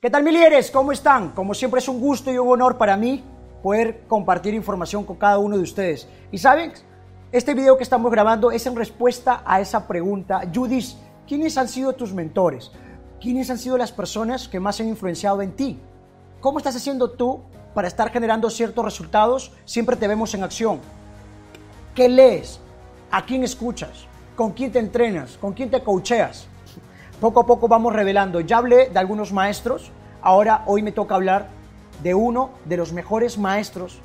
¿Qué tal, milieres? ¿Cómo están? Como siempre es un gusto y un honor para mí poder compartir información con cada uno de ustedes. Y saben, este video que estamos grabando es en respuesta a esa pregunta. Judith, ¿quiénes han sido tus mentores? ¿Quiénes han sido las personas que más han influenciado en ti? ¿Cómo estás haciendo tú para estar generando ciertos resultados? Siempre te vemos en acción. ¿Qué lees? ¿A quién escuchas? ¿Con quién te entrenas? ¿Con quién te coacheas? Poco a poco vamos revelando. Ya hablé de algunos maestros, ahora hoy me toca hablar de uno de los mejores maestros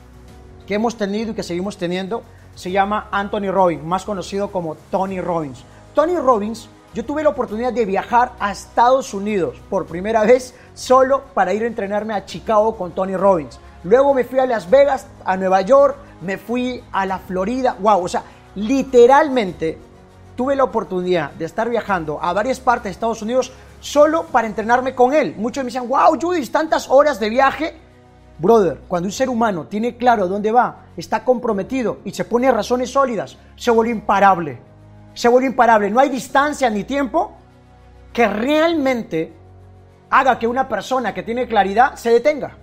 que hemos tenido y que seguimos teniendo. Se llama Anthony Robbins, más conocido como Tony Robbins. Tony Robbins, yo tuve la oportunidad de viajar a Estados Unidos por primera vez solo para ir a entrenarme a Chicago con Tony Robbins. Luego me fui a Las Vegas, a Nueva York, me fui a la Florida. Wow, o sea, literalmente tuve la oportunidad de estar viajando a varias partes de Estados Unidos solo para entrenarme con él. Muchos me decían, wow, Judith, tantas horas de viaje. Brother, cuando un ser humano tiene claro dónde va, está comprometido y se pone razones sólidas, se vuelve imparable. Se vuelve imparable. No hay distancia ni tiempo que realmente haga que una persona que tiene claridad se detenga.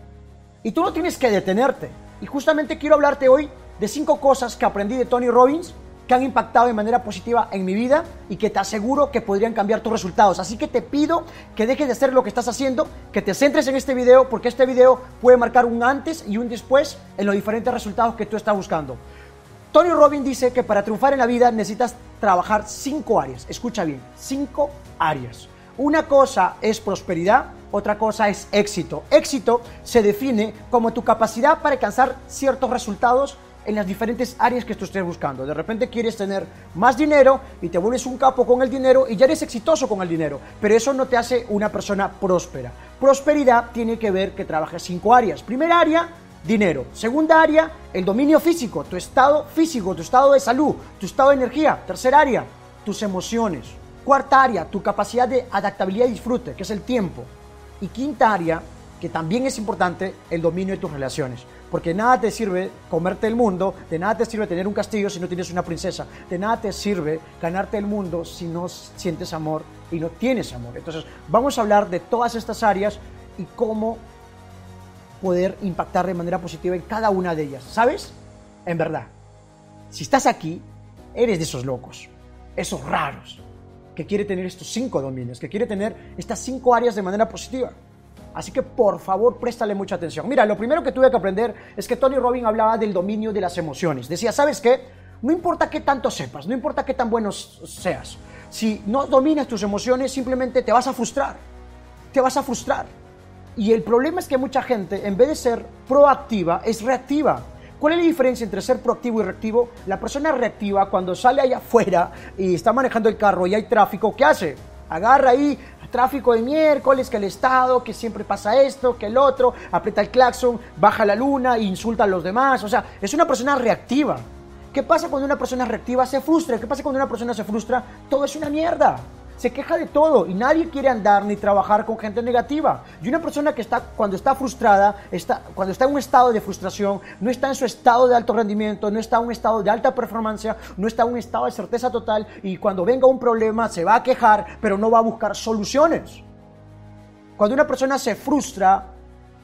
Y tú no tienes que detenerte. Y justamente quiero hablarte hoy de cinco cosas que aprendí de Tony Robbins que han impactado de manera positiva en mi vida y que te aseguro que podrían cambiar tus resultados. Así que te pido que dejes de hacer lo que estás haciendo, que te centres en este video, porque este video puede marcar un antes y un después en los diferentes resultados que tú estás buscando. Tony Robbins dice que para triunfar en la vida necesitas trabajar cinco áreas. Escucha bien, cinco áreas. Una cosa es prosperidad, otra cosa es éxito. Éxito se define como tu capacidad para alcanzar ciertos resultados en las diferentes áreas que tú estés buscando. De repente quieres tener más dinero y te vuelves un capo con el dinero y ya eres exitoso con el dinero, pero eso no te hace una persona próspera. Prosperidad tiene que ver que trabajes cinco áreas. Primera área, dinero. Segunda área, el dominio físico, tu estado físico, tu estado de salud, tu estado de energía. Tercera área, tus emociones. Cuarta área, tu capacidad de adaptabilidad y disfrute, que es el tiempo. Y quinta área, que también es importante, el dominio de tus relaciones. Porque nada te sirve comerte el mundo, de nada te sirve tener un castillo si no tienes una princesa, de nada te sirve ganarte el mundo si no sientes amor y no tienes amor. Entonces, vamos a hablar de todas estas áreas y cómo poder impactar de manera positiva en cada una de ellas. ¿Sabes? En verdad, si estás aquí, eres de esos locos, esos raros, que quiere tener estos cinco dominios, que quiere tener estas cinco áreas de manera positiva. Así que por favor préstale mucha atención. Mira, lo primero que tuve que aprender es que Tony Robbins hablaba del dominio de las emociones. Decía, ¿sabes qué? No importa qué tanto sepas, no importa qué tan bueno seas. Si no dominas tus emociones, simplemente te vas a frustrar. Te vas a frustrar. Y el problema es que mucha gente, en vez de ser proactiva, es reactiva. ¿Cuál es la diferencia entre ser proactivo y reactivo? La persona reactiva, cuando sale allá afuera y está manejando el carro y hay tráfico, ¿qué hace? Agarra ahí tráfico de miércoles, que el Estado, que siempre pasa esto, que el otro, aprieta el claxon, baja la luna, insulta a los demás. O sea, es una persona reactiva. ¿Qué pasa cuando una persona reactiva se frustra? ¿Qué pasa cuando una persona se frustra? Todo es una mierda. Se queja de todo y nadie quiere andar ni trabajar con gente negativa. Y una persona que está, cuando está frustrada, está, cuando está en un estado de frustración, no está en su estado de alto rendimiento, no está en un estado de alta performance, no está en un estado de certeza total y cuando venga un problema se va a quejar, pero no va a buscar soluciones. Cuando una persona se frustra,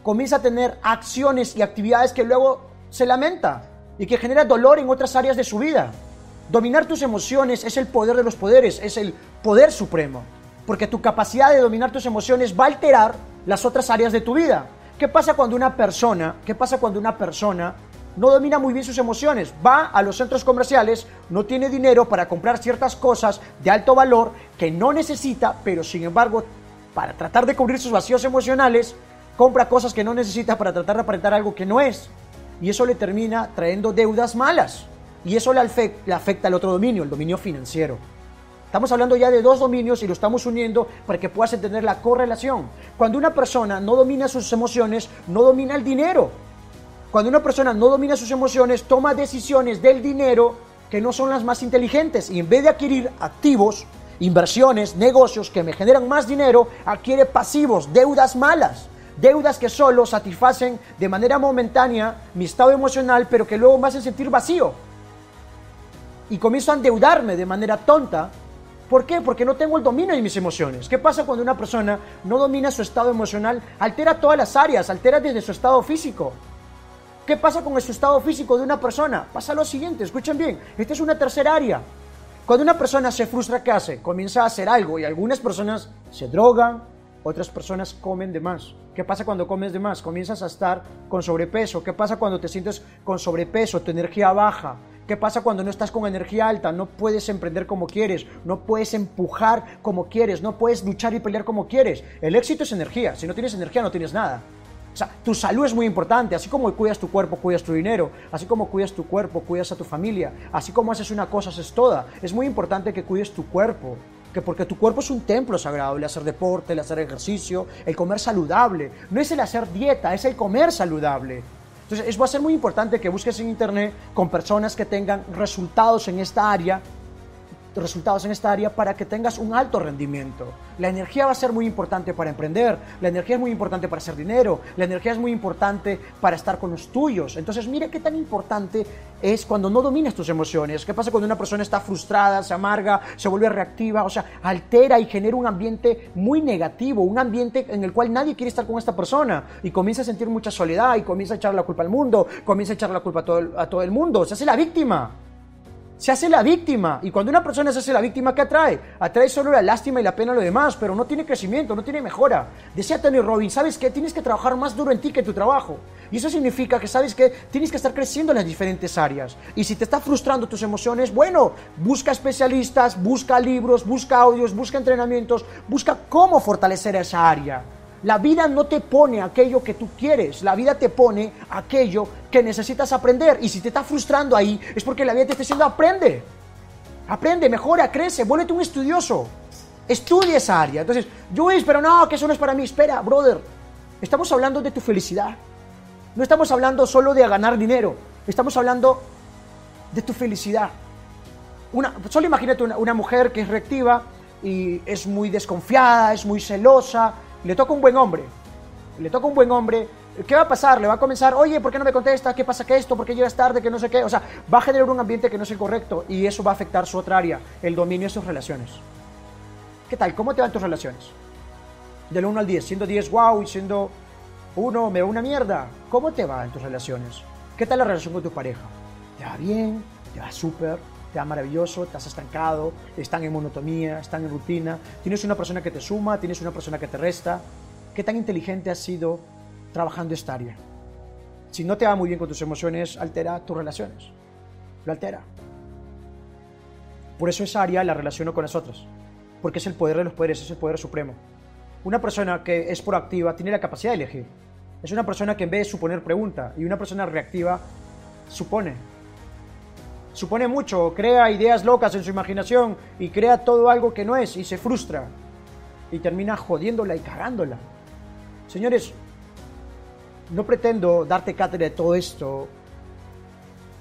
comienza a tener acciones y actividades que luego se lamenta y que genera dolor en otras áreas de su vida. Dominar tus emociones es el poder de los poderes, es el poder supremo, porque tu capacidad de dominar tus emociones va a alterar las otras áreas de tu vida. ¿Qué pasa cuando una persona, qué pasa cuando una persona no domina muy bien sus emociones? Va a los centros comerciales, no tiene dinero para comprar ciertas cosas de alto valor que no necesita, pero sin embargo, para tratar de cubrir sus vacíos emocionales, compra cosas que no necesita para tratar de aparentar algo que no es. Y eso le termina trayendo deudas malas. Y eso le afecta, al otro dominio, el dominio financiero. Estamos hablando ya de dos dominios y lo estamos uniendo para que puedas entender la correlación. Cuando una persona no domina sus emociones, no domina el dinero. Cuando una persona no domina sus emociones, toma decisiones del dinero que no son las más inteligentes y en vez de adquirir activos, inversiones, negocios que me generan más dinero, adquiere pasivos, deudas malas. Deudas que solo satisfacen de manera momentánea mi estado emocional, pero que luego me hacen sentir vacío y comienzo a endeudarme de manera tonta ¿Por qué? Porque no tengo el dominio de mis emociones. ¿Qué pasa cuando una persona no domina su estado emocional? Altera todas las áreas, altera desde su estado físico. ¿Qué pasa con su estado físico de una persona? Pasa lo siguiente, escuchen bien, esta es una tercera área. Cuando una persona se frustra, ¿qué hace? Comienza a hacer algo y algunas personas se drogan, otras personas comen de más. ¿Qué pasa cuando comes de más? Comienzas a estar con sobrepeso. ¿Qué pasa cuando te sientes con sobrepeso? Tu energía baja. ¿Qué pasa cuando no estás con energía alta? No puedes emprender como quieres, no puedes empujar como quieres, no puedes luchar y pelear como quieres. El éxito es energía. Si no tienes energía, no tienes nada. O sea, tu salud es muy importante, así como cuidas tu cuerpo, cuidas tu dinero, así como cuidas tu cuerpo, cuidas a tu familia, así como haces una cosa, haces toda. Es muy importante que cuides tu cuerpo, que porque tu cuerpo es un templo sagrado, el hacer deporte, el hacer ejercicio, el comer saludable. No es el hacer dieta, es el comer saludable. Entonces, es, va a ser muy importante que busques en internet con personas que tengan resultados en esta área resultados en esta área para que tengas un alto rendimiento. La energía va a ser muy importante para emprender, la energía es muy importante para hacer dinero, la energía es muy importante para estar con los tuyos. Entonces, mire qué tan importante es cuando no dominas tus emociones. ¿Qué pasa cuando una persona está frustrada, se amarga, se vuelve reactiva? O sea, altera y genera un ambiente muy negativo, un ambiente en el cual nadie quiere estar con esta persona y comienza a sentir mucha soledad y comienza a echar la culpa al mundo, comienza a echar la culpa a todo, a todo el mundo, se hace la víctima se hace la víctima. Y cuando una persona se hace la víctima, ¿qué atrae? Atrae solo la lástima y la pena a lo demás, pero no tiene crecimiento, no tiene mejora. Decía Tony Robbins, ¿sabes qué? Tienes que trabajar más duro en ti que en tu trabajo. Y eso significa que, ¿sabes que Tienes que estar creciendo en las diferentes áreas. Y si te está frustrando tus emociones, bueno, busca especialistas, busca libros, busca audios, busca entrenamientos, busca cómo fortalecer esa área. La vida no te pone aquello que tú quieres, la vida te pone aquello que necesitas aprender. Y si te está frustrando ahí, es porque la vida te está diciendo aprende. Aprende, mejora, crece, vuélvete un estudioso. Estudia esa área. Entonces, yo pero no, que eso no es para mí. Espera, brother. Estamos hablando de tu felicidad. No estamos hablando solo de ganar dinero. Estamos hablando de tu felicidad. Una, solo imagínate una, una mujer que es reactiva y es muy desconfiada, es muy celosa, le toca un buen hombre, le toca un buen hombre, ¿qué va a pasar? Le va a comenzar, oye, ¿por qué no me contesta? ¿Qué pasa que esto? ¿Por qué llegas tarde? Que no sé qué. O sea, va a generar un ambiente que no es el correcto y eso va a afectar su otra área, el dominio de sus relaciones. ¿Qué tal? ¿Cómo te van tus relaciones? Del 1 al 10, siendo 10 wow y siendo 1 me va una mierda. ¿Cómo te va en tus relaciones? ¿Qué tal la relación con tu pareja? ¿Te va bien? ¿Te va súper? Te maravilloso, te has estancado, están en monotonía, están en rutina, tienes una persona que te suma, tienes una persona que te resta. ¿Qué tan inteligente has sido trabajando esta área? Si no te va muy bien con tus emociones, altera tus relaciones. Lo altera. Por eso esa área la relaciono con las otras. Porque es el poder de los poderes, es el poder supremo. Una persona que es proactiva tiene la capacidad de elegir. Es una persona que en vez de suponer pregunta y una persona reactiva supone supone mucho, crea ideas locas en su imaginación y crea todo algo que no es y se frustra y termina jodiéndola y cagándola. Señores, no pretendo darte cátedra de todo esto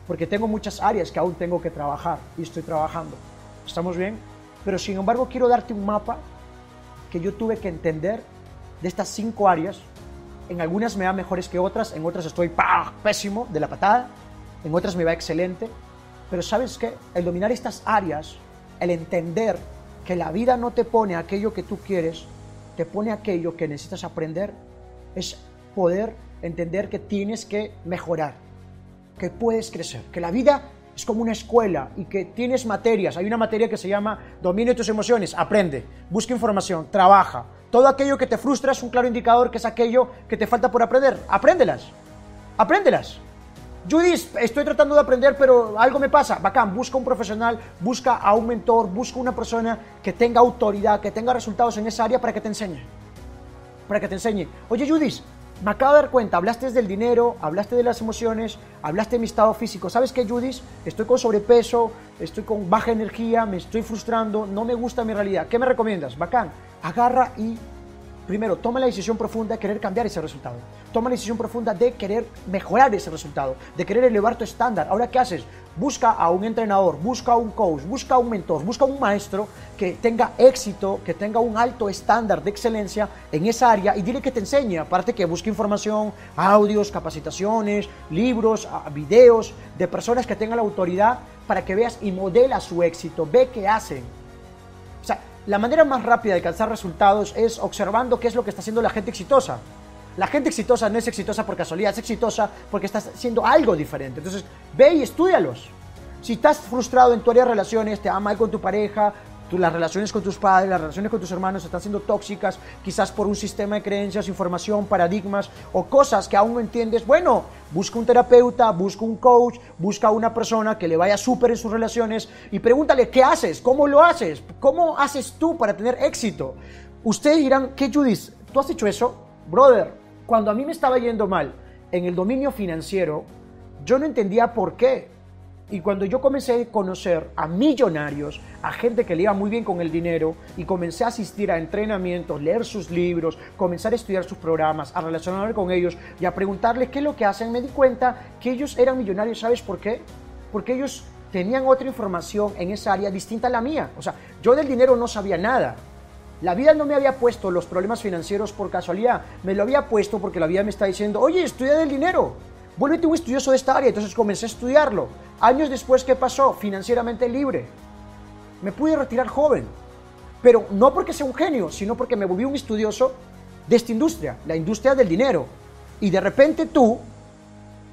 porque tengo muchas áreas que aún tengo que trabajar y estoy trabajando. ¿Estamos bien? Pero sin embargo quiero darte un mapa que yo tuve que entender de estas cinco áreas. En algunas me va mejores que otras, en otras estoy pésimo de la patada, en otras me va excelente, pero sabes que el dominar estas áreas, el entender que la vida no te pone aquello que tú quieres, te pone aquello que necesitas aprender, es poder entender que tienes que mejorar, que puedes crecer, que la vida es como una escuela y que tienes materias. Hay una materia que se llama dominio tus emociones. Aprende, busca información, trabaja. Todo aquello que te frustra es un claro indicador que es aquello que te falta por aprender. Apréndelas. Apréndelas. Judith, estoy tratando de aprender, pero algo me pasa. Bacán, busca un profesional, busca a un mentor, busca una persona que tenga autoridad, que tenga resultados en esa área para que te enseñe. Para que te enseñe. Oye, Judith, me acabo de dar cuenta, hablaste del dinero, hablaste de las emociones, hablaste de mi estado físico. ¿Sabes qué, Judith? Estoy con sobrepeso, estoy con baja energía, me estoy frustrando, no me gusta mi realidad. ¿Qué me recomiendas? Bacán, agarra y primero, toma la decisión profunda de querer cambiar ese resultado. Toma la decisión profunda de querer mejorar ese resultado, de querer elevar tu estándar. Ahora, ¿qué haces? Busca a un entrenador, busca a un coach, busca a un mentor, busca a un maestro que tenga éxito, que tenga un alto estándar de excelencia en esa área y dile que te enseñe. Aparte que busque información, audios, capacitaciones, libros, videos de personas que tengan la autoridad para que veas y modela su éxito, ve qué hacen la manera más rápida de alcanzar resultados es observando qué es lo que está haciendo la gente exitosa. La gente exitosa no es exitosa por casualidad, es exitosa porque está haciendo algo diferente. Entonces, ve y estudialos. Si estás frustrado en tu área de relaciones, te ama mal con tu pareja, las relaciones con tus padres, las relaciones con tus hermanos están siendo tóxicas, quizás por un sistema de creencias, información, paradigmas o cosas que aún no entiendes. Bueno, busca un terapeuta, busca un coach, busca una persona que le vaya súper en sus relaciones y pregúntale qué haces, cómo lo haces, cómo haces tú para tener éxito. Ustedes dirán, ¿qué Judith? ¿Tú has hecho eso? Brother, cuando a mí me estaba yendo mal en el dominio financiero, yo no entendía por qué. Y cuando yo comencé a conocer a millonarios, a gente que le iba muy bien con el dinero, y comencé a asistir a entrenamientos, leer sus libros, comenzar a estudiar sus programas, a relacionarme con ellos y a preguntarles qué es lo que hacen, me di cuenta que ellos eran millonarios. ¿Sabes por qué? Porque ellos tenían otra información en esa área distinta a la mía. O sea, yo del dinero no sabía nada. La vida no me había puesto los problemas financieros por casualidad, me lo había puesto porque la vida me está diciendo, oye, estudia del dinero, vuélvete un estudioso de esta área. Entonces comencé a estudiarlo. Años después, ¿qué pasó? Financieramente libre. Me pude retirar joven. Pero no porque sea un genio, sino porque me volví un estudioso de esta industria, la industria del dinero. Y de repente tú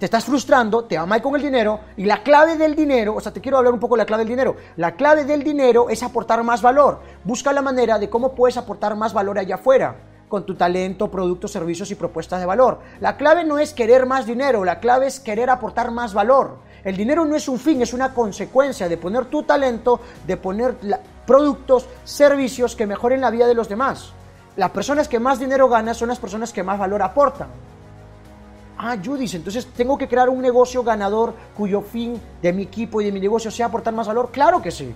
te estás frustrando, te va mal con el dinero, y la clave del dinero, o sea, te quiero hablar un poco de la clave del dinero. La clave del dinero es aportar más valor. Busca la manera de cómo puedes aportar más valor allá afuera con tu talento, productos, servicios y propuestas de valor. La clave no es querer más dinero, la clave es querer aportar más valor. El dinero no es un fin, es una consecuencia de poner tu talento, de poner productos, servicios que mejoren la vida de los demás. Las personas que más dinero ganan son las personas que más valor aportan. Ah, Judith, entonces tengo que crear un negocio ganador cuyo fin de mi equipo y de mi negocio sea aportar más valor. Claro que sí.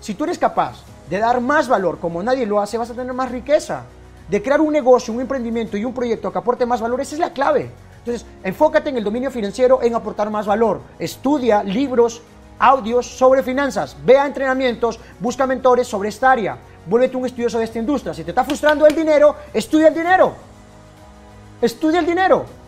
Si tú eres capaz de dar más valor como nadie lo hace, vas a tener más riqueza de crear un negocio, un emprendimiento y un proyecto que aporte más valor, esa es la clave. Entonces, enfócate en el dominio financiero, en aportar más valor. Estudia libros, audios sobre finanzas, vea entrenamientos, busca mentores sobre esta área. Vuélvete un estudioso de esta industria. Si te está frustrando el dinero, estudia el dinero. Estudia el dinero.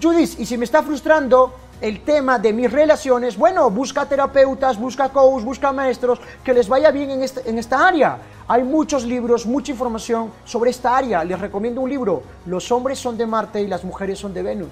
Judith, y si me está frustrando el tema de mis relaciones, bueno, busca terapeutas, busca coaches, busca maestros, que les vaya bien en, este, en esta área. Hay muchos libros, mucha información sobre esta área. Les recomiendo un libro, Los hombres son de Marte y las mujeres son de Venus.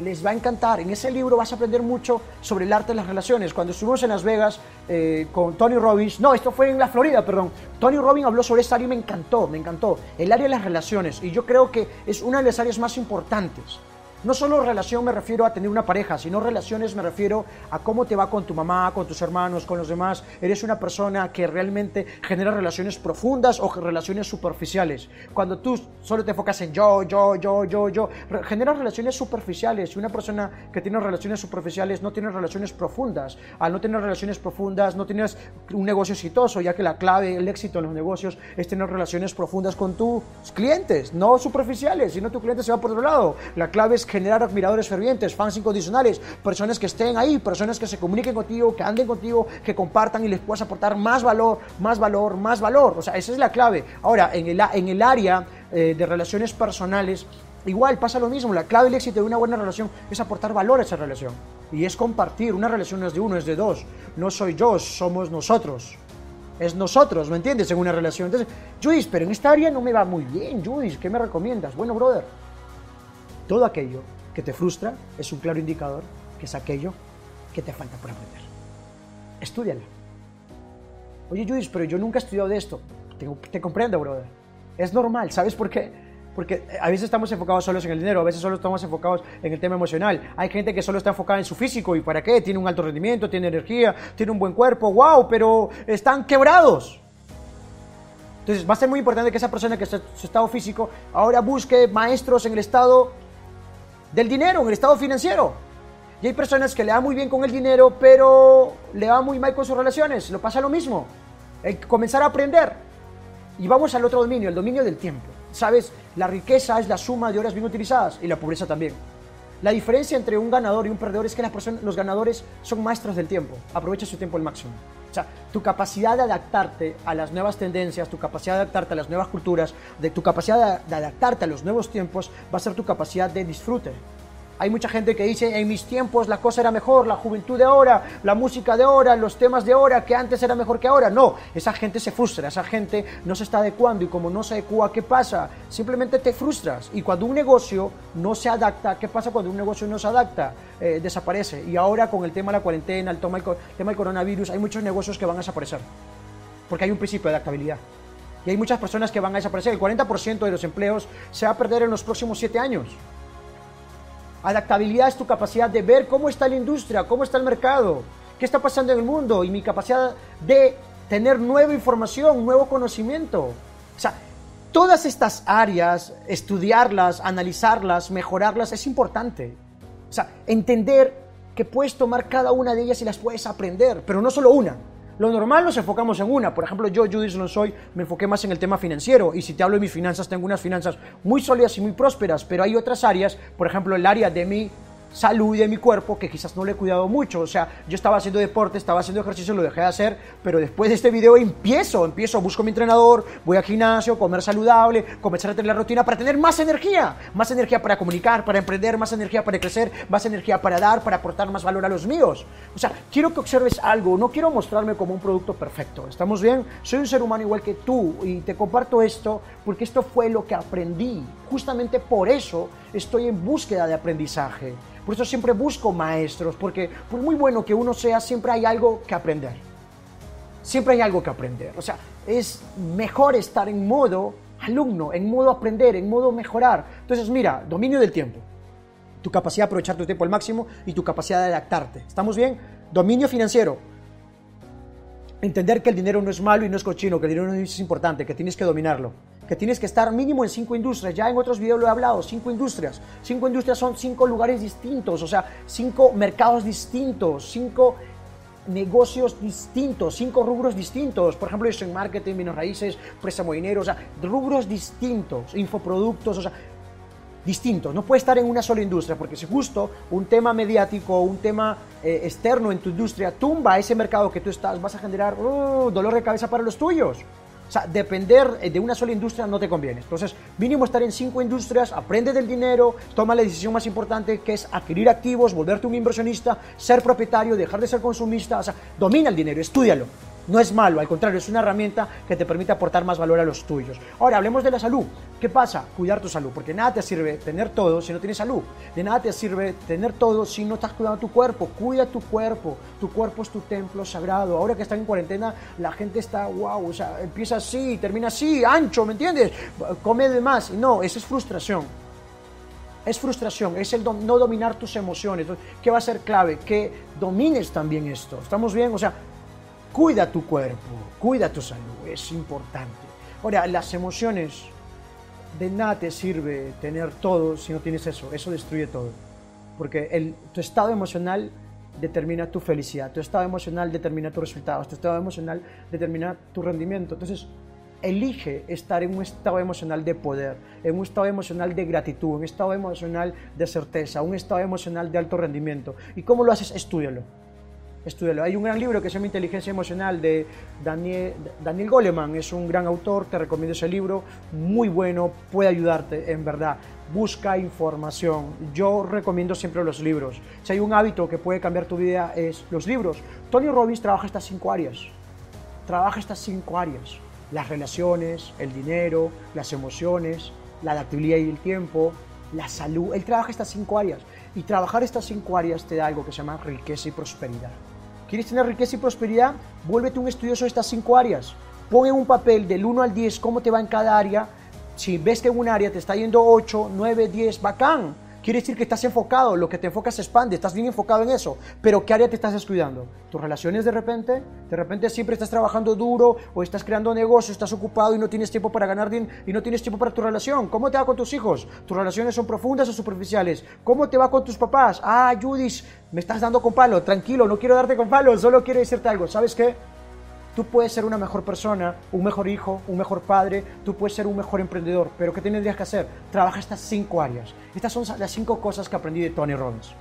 Les va a encantar. En ese libro vas a aprender mucho sobre el arte de las relaciones. Cuando estuvimos en Las Vegas eh, con Tony Robbins, no, esto fue en la Florida, perdón. Tony Robbins habló sobre esta área y me encantó, me encantó. El área de las relaciones. Y yo creo que es una de las áreas más importantes. No solo relación me refiero a tener una pareja, sino relaciones me refiero a cómo te va con tu mamá, con tus hermanos, con los demás. Eres una persona que realmente genera relaciones profundas o relaciones superficiales. Cuando tú solo te enfocas en yo, yo, yo, yo, yo, generas relaciones superficiales. Y una persona que tiene relaciones superficiales no tiene relaciones profundas. Al no tener relaciones profundas, no tienes un negocio exitoso, ya que la clave, el éxito en los negocios es tener relaciones profundas con tus clientes, no superficiales, sino tu cliente se va por otro lado. La clave es generar admiradores fervientes, fans incondicionales, personas que estén ahí, personas que se comuniquen contigo, que anden contigo, que compartan y les puedas aportar más valor, más valor, más valor. O sea, esa es la clave. Ahora, en el, en el área eh, de relaciones personales, igual pasa lo mismo. La clave del éxito de una buena relación es aportar valor a esa relación. Y es compartir. Una relación no es de uno, es de dos. No soy yo, somos nosotros es nosotros, ¿me entiendes? En una relación. Entonces, Judith, pero en esta área no me va muy bien, Judith, ¿qué me recomiendas? Bueno, brother, todo aquello que te frustra es un claro indicador que es aquello que te falta por aprender. Estudiala. Oye, Judith, pero yo nunca he estudiado de esto. Te, te comprendo, brother. Es normal, ¿sabes por qué? Porque a veces estamos enfocados solos en el dinero, a veces solo estamos enfocados en el tema emocional. Hay gente que solo está enfocada en su físico y para qué, tiene un alto rendimiento, tiene energía, tiene un buen cuerpo, wow, pero están quebrados. Entonces va a ser muy importante que esa persona que está en su estado físico ahora busque maestros en el estado del dinero, en el estado financiero. Y hay personas que le va muy bien con el dinero, pero le va muy mal con sus relaciones. Lo pasa lo mismo. Hay que comenzar a aprender. Y vamos al otro dominio, el dominio del tiempo. Sabes, la riqueza es la suma de horas bien utilizadas y la pobreza también. La diferencia entre un ganador y un perdedor es que las personas, los ganadores son maestros del tiempo. Aprovecha su tiempo al máximo. O sea, tu capacidad de adaptarte a las nuevas tendencias, tu capacidad de adaptarte a las nuevas culturas, de tu capacidad de, adaptarte a los nuevos tiempos, va a ser tu capacidad de disfrute. Hay mucha gente que dice, en mis tiempos la cosa era mejor, la juventud de ahora, la música de ahora, los temas de ahora, que antes era mejor que ahora. No, esa gente se frustra, esa gente no se está adecuando y como no se adecua, ¿qué pasa? Simplemente te frustras. Y cuando un negocio no se adapta, ¿qué pasa cuando un negocio no se adapta? Eh, desaparece. Y ahora con el tema de la cuarentena, el tema, del coronavirus, hay muchos negocios que van a desaparecer. Porque hay un principio de adaptabilidad. Y hay muchas personas que van a desaparecer. El 40% de los empleos se va a perder en los próximos 7 años. Adaptabilidad es tu capacidad de ver cómo está la industria, cómo está el mercado, qué está pasando en el mundo y mi capacidad de tener nueva información, nuevo conocimiento. O sea, todas estas áreas, estudiarlas, analizarlas, mejorarlas, es importante. O sea, entender que puedes tomar cada una de ellas y las puedes aprender, pero no solo una. Lo normal nos enfocamos en una. Por ejemplo, yo, Judith no soy, me enfoqué más en el tema financiero. Y si te hablo de mis finanzas, tengo unas finanzas muy sólidas y muy prósperas. Pero hay otras áreas, por ejemplo, el área de mi salud de mi cuerpo que quizás no le he cuidado mucho. O sea, yo estaba haciendo deporte, estaba haciendo ejercicio, lo dejé de hacer, pero después de este video empiezo, empiezo, busco mi entrenador, voy al gimnasio, comer saludable, comenzar a tener la rutina para tener más energía, más energía para comunicar, para emprender, más energía para crecer, más energía para dar, para aportar más valor a los míos. O sea, quiero que observes algo, no quiero mostrarme como un producto perfecto. ¿Estamos bien? Soy un ser humano igual que tú y te comparto esto porque esto fue lo que aprendí. Justamente por eso estoy en búsqueda de aprendizaje. Por eso siempre busco maestros, porque por muy bueno que uno sea, siempre hay algo que aprender. Siempre hay algo que aprender. O sea, es mejor estar en modo alumno, en modo aprender, en modo mejorar. Entonces, mira, dominio del tiempo. Tu capacidad de aprovechar tu tiempo al máximo y tu capacidad de adaptarte. ¿Estamos bien? Dominio financiero. Entender que el dinero no es malo y no es cochino, que el dinero no es importante, que tienes que dominarlo que tienes que estar mínimo en cinco industrias. Ya en otros videos lo he hablado, cinco industrias. Cinco industrias son cinco lugares distintos, o sea, cinco mercados distintos, cinco negocios distintos, cinco rubros distintos. Por ejemplo, yo en marketing, bienes raíces, préstamo de dinero, o sea, rubros distintos, infoproductos, o sea, distintos. No puedes estar en una sola industria, porque si justo un tema mediático, un tema eh, externo en tu industria tumba ese mercado que tú estás, vas a generar uh, dolor de cabeza para los tuyos. Sea, depender eh, de una sola industria no te conviene. Entonces, mínimo estar en cinco industrias, aprende del dinero, toma la decisión más importante que es adquirir activos, volverte un inversionista, ser propietario, dejar de ser consumista, o sea, domina el dinero, estudialo. No es malo, al contrario, es una herramienta que te permite aportar más valor a los tuyos. Ahora, hablemos de la salud. ¿Qué pasa? Cuidar tu salud, porque nada te sirve tener todo si no tienes salud. De nada te sirve tener todo si no estás cuidando tu cuerpo. Cuida tu cuerpo. Tu cuerpo es tu templo sagrado. Ahora que están en cuarentena, la gente está, wow, o sea, empieza así, termina así, ancho, ¿me entiendes? Come de más. No, eso es frustración. Es frustración, es el no dominar tus emociones. ¿Qué va a ser clave? Que domines también esto. ¿Estamos bien? O sea, Cuida tu cuerpo, cuida tu salud, es importante. Ahora, las emociones, de nada te sirve tener todo si no tienes eso, eso destruye todo. Porque el, tu estado emocional determina tu felicidad, tu estado emocional determina tus resultados, tu estado emocional determina tu rendimiento. Entonces, elige estar en un estado emocional de poder, en un estado emocional de gratitud, en un estado emocional de certeza, un estado emocional de alto rendimiento. ¿Y cómo lo haces? Estúdialo Estudialo. Hay un gran libro que se llama Inteligencia Emocional de Daniel, Daniel Goleman. Es un gran autor, te recomiendo ese libro. Muy bueno, puede ayudarte, en verdad. Busca información. Yo recomiendo siempre los libros. Si hay un hábito que puede cambiar tu vida, es los libros. Tony Robbins trabaja estas cinco áreas. Trabaja estas cinco áreas. Las relaciones, el dinero, las emociones, la adaptabilidad y el tiempo, la salud. Él trabaja estas cinco áreas. Y trabajar estas cinco áreas te da algo que se llama riqueza y prosperidad. ¿Quieres tener riqueza y prosperidad? Vuélvete un estudioso de estas cinco áreas. Pon en un papel del 1 al 10 cómo te va en cada área. Si ves que en un área te está yendo 8, 9, 10, bacán. Quiere decir que estás enfocado, lo que te enfocas se expande, estás bien enfocado en eso. Pero ¿qué área te estás descuidando? ¿Tus relaciones de repente? De repente siempre estás trabajando duro o estás creando negocio, estás ocupado y no tienes tiempo para ganar dinero y no tienes tiempo para tu relación. ¿Cómo te va con tus hijos? ¿Tus relaciones son profundas o superficiales? ¿Cómo te va con tus papás? Ah, Judith, me estás dando con palo. Tranquilo, no quiero darte con palo, solo quiero decirte algo. ¿Sabes qué? Tú puedes ser una mejor persona, un mejor hijo, un mejor padre, tú puedes ser un mejor emprendedor, pero ¿qué tendrías que hacer? Trabaja estas cinco áreas. Estas son las cinco cosas que aprendí de Tony Robbins.